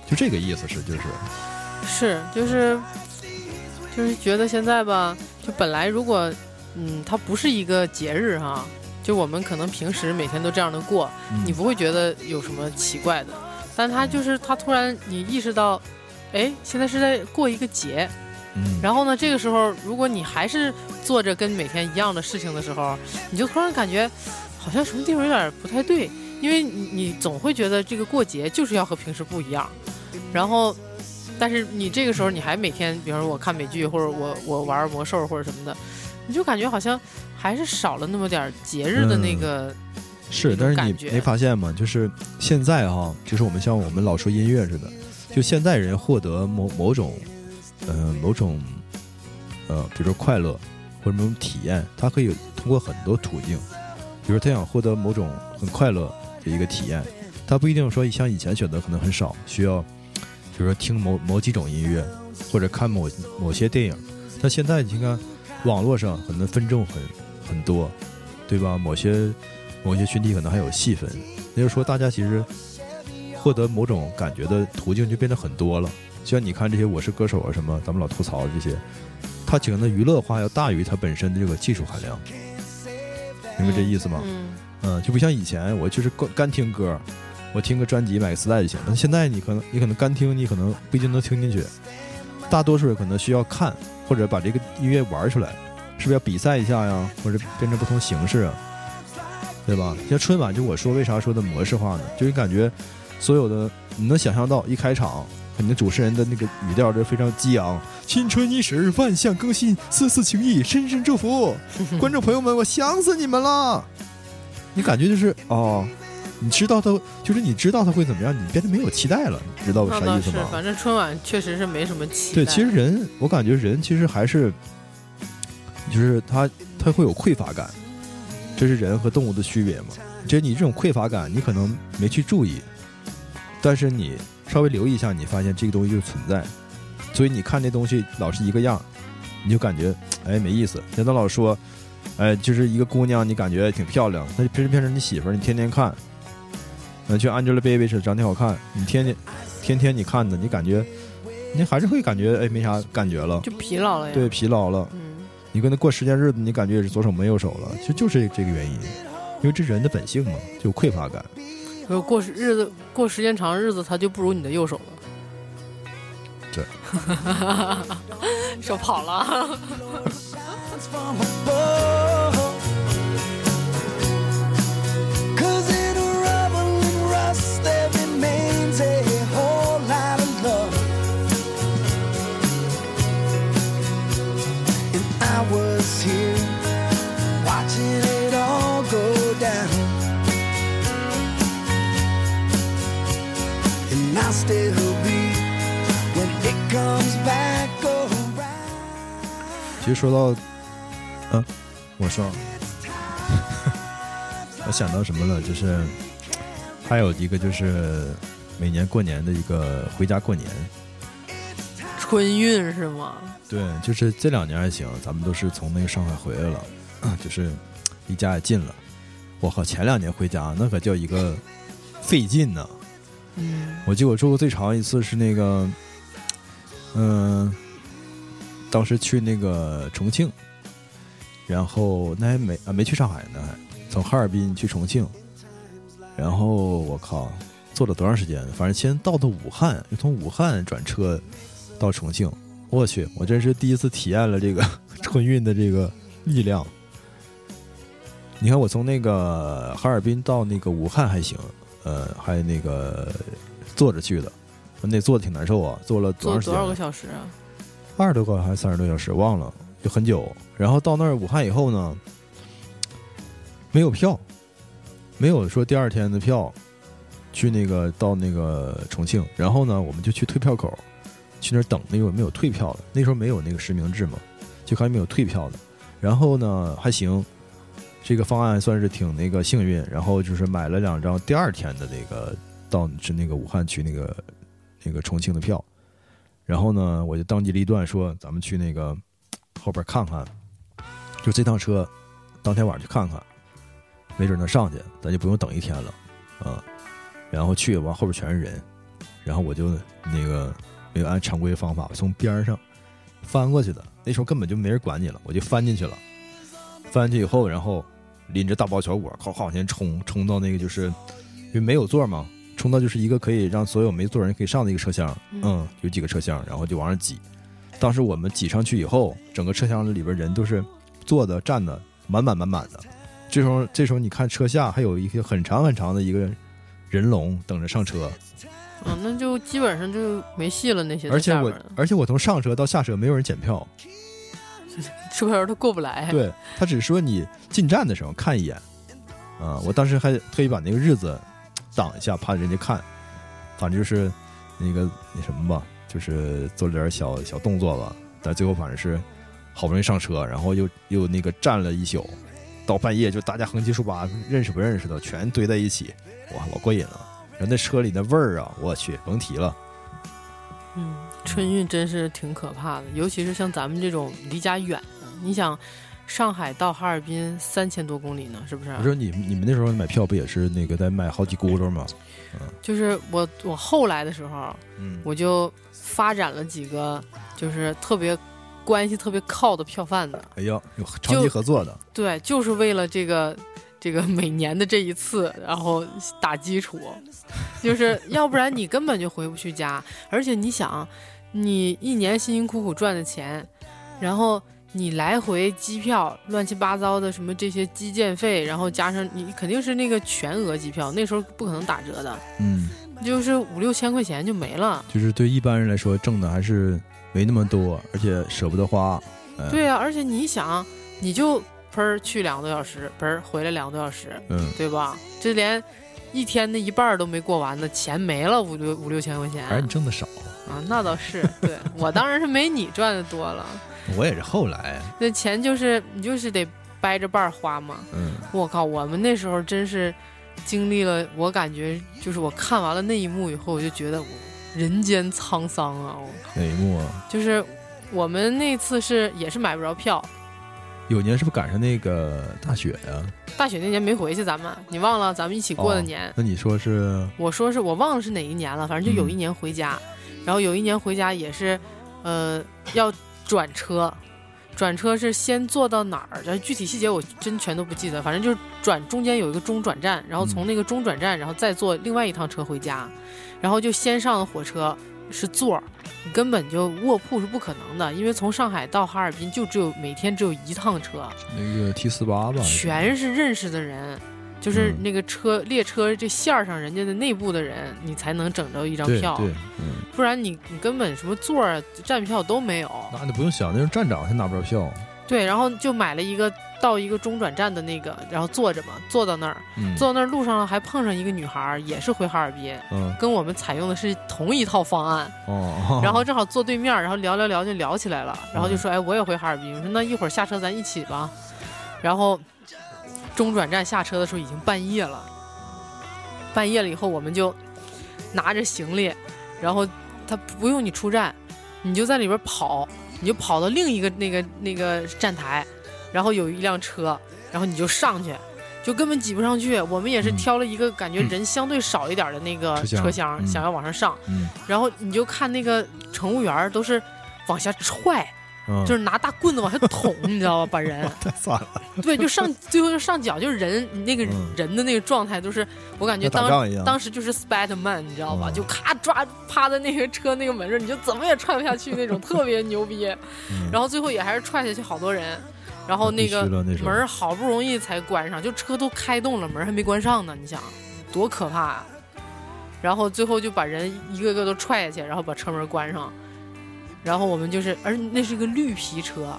就这个意思是就是，是，就是就是觉得现在吧，就本来如果嗯，它不是一个节日哈，就我们可能平时每天都这样的过，嗯你不会觉得有什么奇怪的。但他就是他突然你意识到，哎，现在是在过一个节，嗯，然后呢，这个时候如果你还是做着跟每天一样的事情的时候，你就突然感觉好像什么地方有点不太对，因为你你总会觉得这个过节就是要和平时不一样，然后。但是你这个时候你还每天，比方说我看美剧，或者我我玩魔兽或者什么的，你就感觉好像还是少了那么点节日的那个，是，但是你没发现吗？就是现在哈，就是我们像我们老说音乐似的，就现在人获得某某种，呃，某种，呃，比如说快乐或者某种体验，他可以通过很多途径，比如他想获得某种很快乐的一个体验，他不一定说像以前选择可能很少，需要，比如说听某某几种音乐或者看某某些电影，但现在你看网络上可能分众很很多，对吧？某些某些群体可能还有细分，也就是说，大家其实获得某种感觉的途径就变得很多了。就像你看这些《我是歌手》啊什么，咱们老吐槽这些，它整个的娱乐化要大于它本身的这个技术含量，明白这意思吗？嗯，嗯，就不像以前我就是干干听歌，我听个专辑买个磁带就行。但现在你可能你可能干听，你可能不一定能听进去，大多数人可能需要看或者把这个音乐玩出来，是不是要比赛一下呀？或者变成不同形式啊？对吧？像春晚，就我说为啥说的模式化呢？就是感觉所有的你能想象到一开场，肯定主持人的那个语调就非常激昂，新春伊始，万象更新，丝丝情意，深深祝福。[laughs] 观众朋友们，我想死你们了！你感觉就是哦，你知道他，就是你知道他会怎么样，你变得没有期待了，你知道我，啥意思吗？反正春晚确实是没什么期待对，其实人，我感觉人其实还是，就是他他会有匮乏感，这是人和动物的区别嘛。就是你这种匮乏感，你可能没去注意，但是你稍微留意一下，你发现这个东西就存在。所以你看这东西老是一个样，你就感觉哎没意思。人家老说，哎，就是一个姑娘，你感觉挺漂亮，那就变成变成你媳妇儿，你天天看。呃，就 Angelababy 是长挺好看，你天天天天你看的，你感觉你还是会感觉哎没啥感觉了，就疲劳了呀。对，，疲劳了。嗯，你跟他过时间日子，你感觉也是左手没右手了，其实就是这个原因，因为这人的本性嘛，就有匮乏感。过时日子过时间长，日子他就不如你的右手了。对 [laughs] 手跑了。[laughs] 其实说到，嗯、我说，[laughs] 我想到什么了？就是还有一个就是每年过年的一个回家过年。春运是吗？对，就是这两年还行，咱们都是从那个上海回来了，[clears throat] 就是离家也近了。我靠，前两年回家那可叫一个费劲呢、嗯，我记得我住过最长一次是那个，嗯、当时去那个重庆，然后那还没啊没去上海呢，还从哈尔滨去重庆，然后我靠，坐了多长时间？反正先到的武汉，又从武汉转车到重庆。我去，我真是第一次体验了这个春运的这个力量。你看，我从那个哈尔滨到那个武汉还行，呃，还那个坐着去的，那坐的挺难受啊，坐了多长时间？坐多少个小时啊？二十多个还是三十多小时，忘了，就很久。然后到那儿武汉以后呢，没有票，没有说第二天的票，去那个到那个重庆，然后呢，我们就去退票口，去那等那个没有退票的，那时候没有那个实名制嘛，就看有没有退票的。然后呢，还行，这个方案算是挺那个幸运。然后就是买了两张第二天的那个到是那个武汉去那个那个重庆的票。然后呢，我就当机立断说，咱们去那个后边看看，就这趟车，当天晚上去看看，没准能上去，咱就不用等一天了，啊。然后去完后边全是人，然后我就那个没有按常规方法从边儿上翻过去的。那时候根本就没人管你了，我就翻进去了。翻进去以后，然后拎着大包小裹，靠靠往前冲，冲到那个就是因为没有座嘛，冲到就是一个可以让所有没座人可以上的一个车厢，嗯嗯，有几个车厢，然后就往上挤。当时我们挤上去以后，整个车厢里边人都是坐的、站的，满满满满的。这时候，这时候你看车下还有一个很长很长的一个人龙等着上车，嗯，那就基本上就没戏了。那些在而且我而且我从上车到下车没有人检票，[laughs] 车票他过不来。对他只说你进站的时候看一眼，啊，我当时还特意把那个日子挡一下，怕人家看，反正就是那个那什么吧，就是做了点小小动作吧，但最后反正是好不容易上车，然后又又那个站了一宿，到半夜就大家横七竖八认识不认识的全堆在一起，哇，老过瘾了。然后那车里那味儿啊，我去，甭提了。嗯，春运真是挺可怕的，尤其是像咱们这种离家远的，你想，上海到哈尔滨三千多公里呢，是不是？我说你你们那时候买票不也是那个在卖好几轱辘吗？嗯就是我我后来的时候，嗯，我就发展了几个就是特别关系特别靠的票贩子，哎呦，有长期合作的，对，就是为了这个这个每年的这一次，然后打基础，就是要不然你根本就回不去家，而且你想，你一年辛辛苦苦赚的钱，然后你来回机票乱七八糟的什么这些基建费，然后加上你肯定是那个全额机票，那时候不可能打折的，嗯，就是五六千块钱就没了。就是对一般人来说挣的还是没那么多，而且舍不得花。哎对啊，而且你想，你就喷儿去两个多小时，喷儿回来两个多小时，嗯，对吧？这连一天的一半都没过完呢，钱没了五六五六千块钱还是你挣的少。啊，那倒是，对 [laughs] 我当然是没你赚的多了，我也是后来，那钱就是你就是得掰着瓣儿花嘛。嗯，我靠，我们那时候真是经历了，我感觉就是我看完了那一幕以后，我就觉得我人间沧桑啊！我哪一幕啊？就是我们那次是也是买不着票，有年是不是赶上那个大雪呀、大雪那年没回去，咱们你忘了咱们一起过的哦年。那你说是？我说是我忘了是哪一年了，反正就有一年回家，然后有一年回家也是，呃，要转车，转车是先坐到哪儿，具体细节我真全都不记得，反正就是转中间有一个中转站，然后从那个中转站，然后再坐另外一趟车回家，然后就先上的火车是座儿，你根本就卧铺是不可能的，因为从上海到哈尔滨就只有每天只有一趟车，那个 T 四八吧？全是认识的人，就是嗯那个车、列车这线儿上人家的内部的人，你才能整着一张票，对对，嗯，不然你你根本什么座儿、站票都没有。那你不用想，那是站长还拿不着票。对，然后就买了一个到一个中转站的那个，然后坐着嘛，坐到那儿，嗯，坐到那儿路上还碰上一个女孩儿，也是回哈尔滨，嗯。跟我们采用的是同一套方案，哦，[laughs] 然后 [laughs] 正好坐对面，然后聊聊聊就聊起来了，然后就嗯。说，哎，我也回哈尔滨，我说那一会儿下车咱一起吧，然后中转站下车的时候已经半夜了，半夜了以后我们就拿着行李，然后他不用你出站，你就在里边跑，你就跑到另一个那个那个站台，然后有一辆车，然后你就上去。就根本挤不上去，我们也是嗯挑了一个感觉嗯人相对少一点的那个车厢，嗯想要往上上。嗯然后你就看那个乘务员都是往下踹，嗯，就是拿大棍子往下捅，[laughs] 你知道吧？把人太惨了，对，就上最后就上脚，就是人那个嗯人的那个状态都是，我感觉当。当时就是 Spiderman，你知道吧？嗯就咔抓趴在那个车那个门上，你就怎么也踹不下去那种，[laughs] 特别牛逼。嗯然后最后也还是踹下去好多人，然后那个门儿好不容易才关上，就车都开动了，门儿还没关上呢，你想多可怕。啊！然后最后就把人一个个都踹下去，然后把车门关上，然后我们就是，而那是个绿皮车，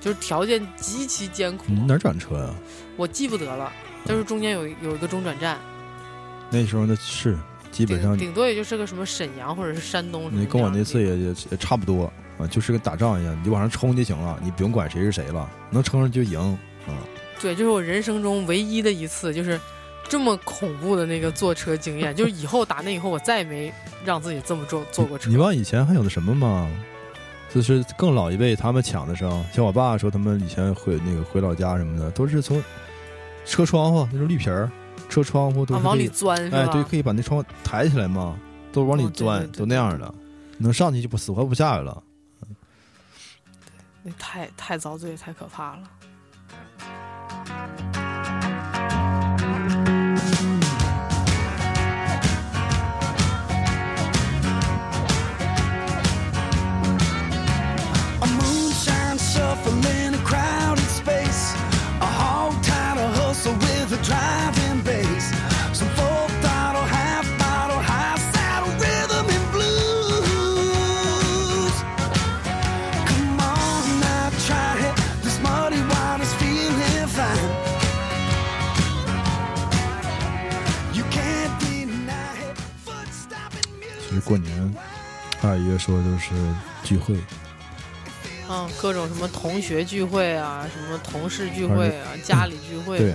就是条件极其艰苦，你哪儿转车呀？我记不得了，但是中间有有一个中转站，那时候那是基本上顶顶多也就是个什么沈阳或者是山东什么你跟我那次也也也也差不多啊，就是跟打仗一样，你就往上冲就行了，你不用管谁是谁了，能冲上就赢啊。对，就是我人生中唯一的一次，就是这么恐怖的那个坐车经验，就是以后打那以后，我再也没让自己这么坐坐过车。你忘以前还有那什么吗？就是更老一辈他们抢的时候，像我爸说他们以前回那个回老家什么的，都是从车窗户那种绿皮儿，车窗户都啊，往里钻是吧？哎，对，可以把那窗户抬起来嘛，都往里哦对钻，对对都那样的。能上去就不死活不下来了。那太太遭罪，太可怕了。还有一个说就是聚会，嗯，各种什么同学聚会啊，什么同事聚会啊，家里聚会对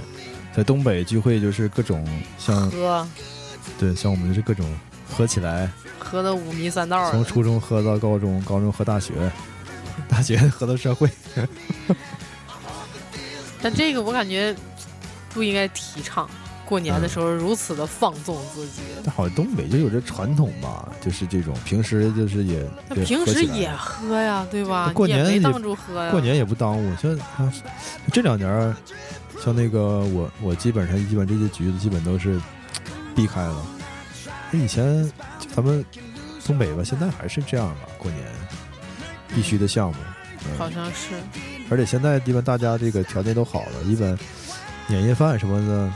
在东北聚会就是各种像，喝对像我们就是各种喝起来，喝的五迷三道。从初中喝到高中，高中喝大学，大学喝到社会。[laughs] 但这个我感觉不应该提倡。过年的时候如此的放纵自己，但好像东北就有这传统吧，就是这种平时就是也平时也喝呀，对吧？过年也也没当住喝呀。过年也不耽误。像啊这两年，像那个我我基本上基本这些局子基本都是避开了。那以前咱们东北吧，现在还是这样吧，过年必须的项目。嗯，好像是，而且现在一般大家这个条件都好了，一般年夜饭什么的，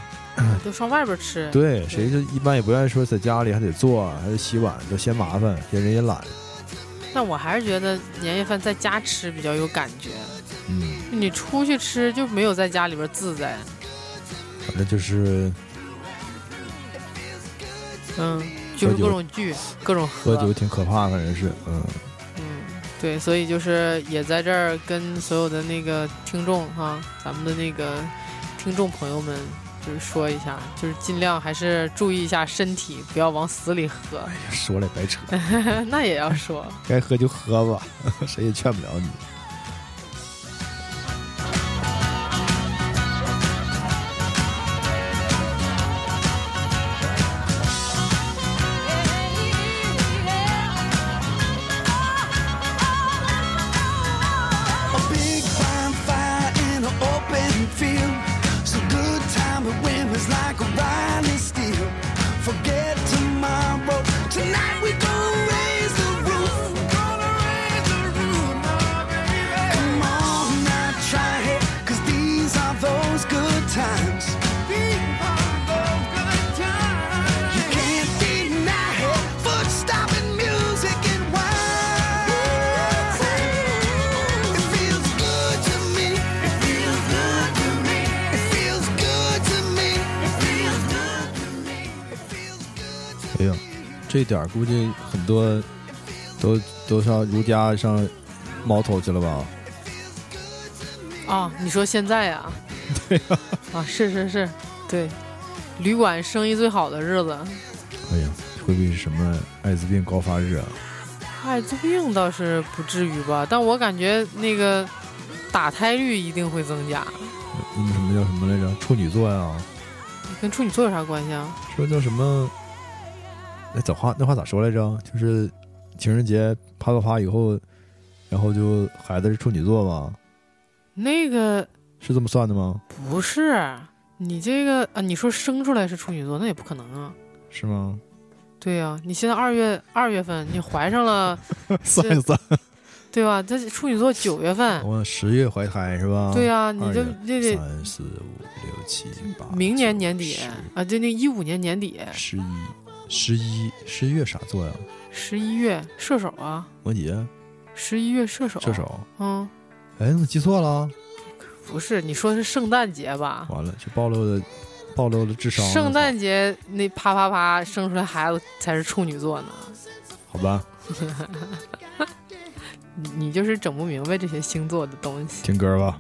都上外边吃。对，谁就一般也不愿意说在家里还得做，还得洗碗，就嫌麻烦，嫌人也懒。但我还是觉得年夜饭在家吃比较有感觉，嗯，你出去吃就没有在家里边自在。反正就是嗯，就是各种聚，各种喝酒挺可怕，反正是，嗯。嗯，对，所以就是也在这儿跟所有的那个听众哈，咱们的那个听众朋友们，就是说一下，就是尽量还是注意一下身体，不要往死里喝。哎呀，说了也白扯，[laughs] 那也要说，该喝就喝吧，[laughs] 谁也劝不了你。这点儿估计很多都都上儒家上猫头去了吧？啊，你说现在呀、[laughs] 对呀、啊，是是是，对，旅馆生意最好的日子，哎呀，会不会是什么艾滋病高发日啊？艾滋病倒是不至于吧，但我感觉那个打胎率一定会增加，那么什么叫什么来着？处女座呀？跟处女座有啥关系啊？说叫什么？那咋话那话咋说来着？就是情人节啪啪啪以后，然后就孩子是处女座吧？那个是这么算的吗？不是你这个啊，你说生出来是处女座，那也不可能啊。是吗？对呀、你现在二月二月份你怀上了，[laughs] 算一算，对吧？这处女座九月份，我十月怀胎是吧？对呀、你就二月这得三四五六七八，明年年底啊，就那一五年年底十一十一十一月啥座呀？十一月射手啊，摩羯，十一月射手，射手。嗯，哎，我记错了？不是，你说的是圣诞节吧？完了，就暴露了暴露了智商了。圣诞节那啪啪啪生出来孩子才是处女座呢，好吧，你 [laughs] 你就是整不明白这些星座的东西。听歌吧。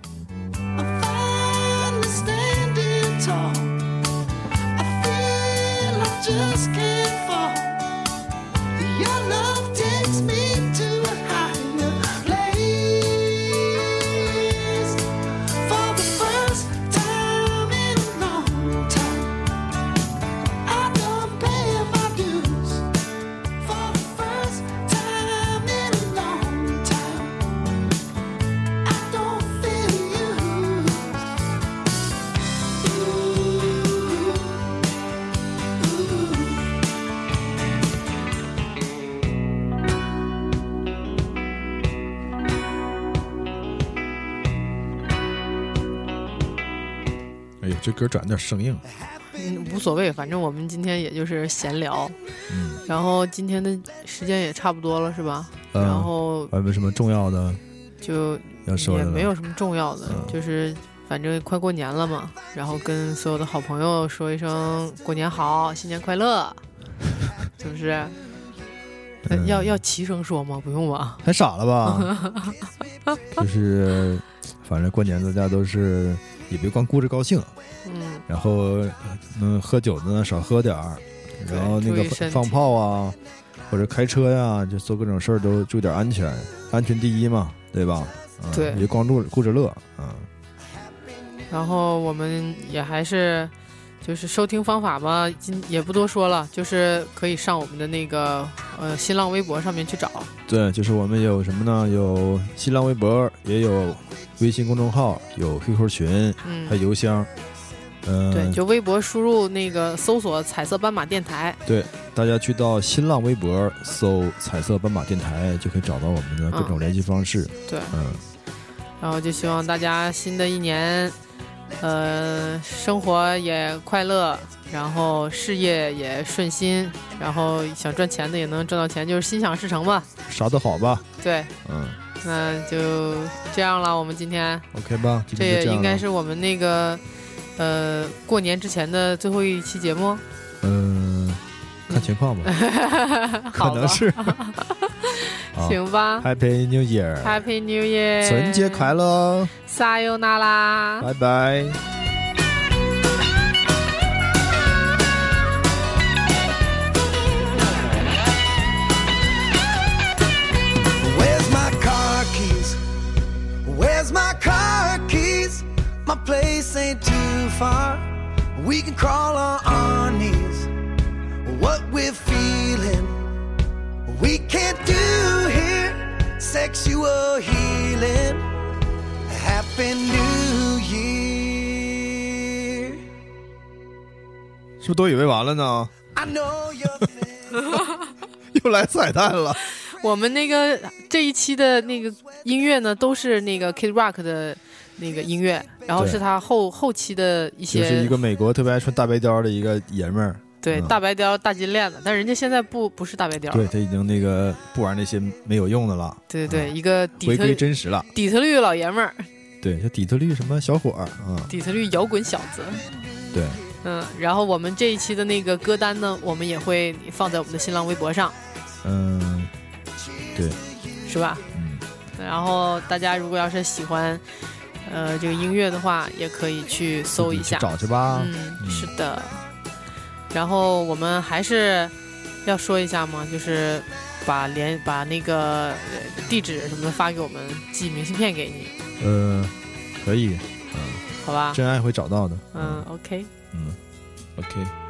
Just can't 歌转有点生硬。嗯，无所谓，反正我们今天也就是闲聊，嗯，然后今天的时间也差不多了，是吧？呃然后还有没有什么重要的就？也没有。什么重要的，嗯就是反正快过年了嘛，然后跟所有的好朋友说一声过年好，新年快乐，[laughs] 是不是？要要齐声说吗？不用吧？太傻了吧？[laughs] 就是，反正过年大家都是也别光顾着高兴，嗯，然后嗯喝酒的呢少喝点儿，然后那个放炮啊，或者开车呀，就做各种事儿都注意点安全，安全第一嘛，对吧？嗯对别光顾顾着乐嗯。然后我们也还是。就是收听方法嘛，今也不多说了，就是可以上我们的那个呃新浪微博上面去找，对，就是我们有什么呢？有新浪微博，也有微信公众号，有 QQ 群，嗯还，有邮箱。嗯、对，就微博输入那个搜索“彩色斑马电台对，大家去到新浪微博搜“彩色斑马电台”，就可以找到我们的各种联系方式。”，对，嗯，然后就希望大家新的一年，呃，生活也快乐，然后事业也顺心，然后想赚钱的也能挣到钱，就是心想事成吧。啥都好吧？对，嗯那就这样了。我们今天，OK 吧？今这也天就样应该是我们那个呃过年之前的最后一期节目，嗯，看情况吧，[laughs] 可好吧能是。好行吧。 Happy New Year， Happy New Year，春节快乐，撒由那拉。拜拜。 Where's my car keys? Where's my car keys? My place ain't too far. We can crawl on our knees. What we're feeling, we can't do here. Sexual healing. Happy New Year. 是不是都以为完了呢. [laughs] [laughs] 又来彩蛋了。我们那个这一期的那个音乐呢，都是那个 Kid Rock 的那个音乐，然后是他后后期的一些就是一个美国特别爱穿大白貂的一个爷们儿，嗯对大白貂、大金链子，但人家现在不不是大白貂了，对他已经那个不玩那些没有用的了，对对对，一个底回特归真实了。底特律老爷们儿，对，叫底特律什么小伙儿啊？底特律摇滚小子。对，嗯，然后我们这一期的那个歌单呢，我们也会放在我们的新浪微博上，嗯，对，是吧？嗯，然后大家如果要是喜欢，呃，这个音乐的话，也可以去搜一下去。找去吧。嗯，嗯是的。然后我们还是要说一下嘛，就是把联把那个呃地址什么的发给我们，寄明信片给你，呃，可以，嗯好吧？真爱会找到的。嗯，OK。嗯，OK。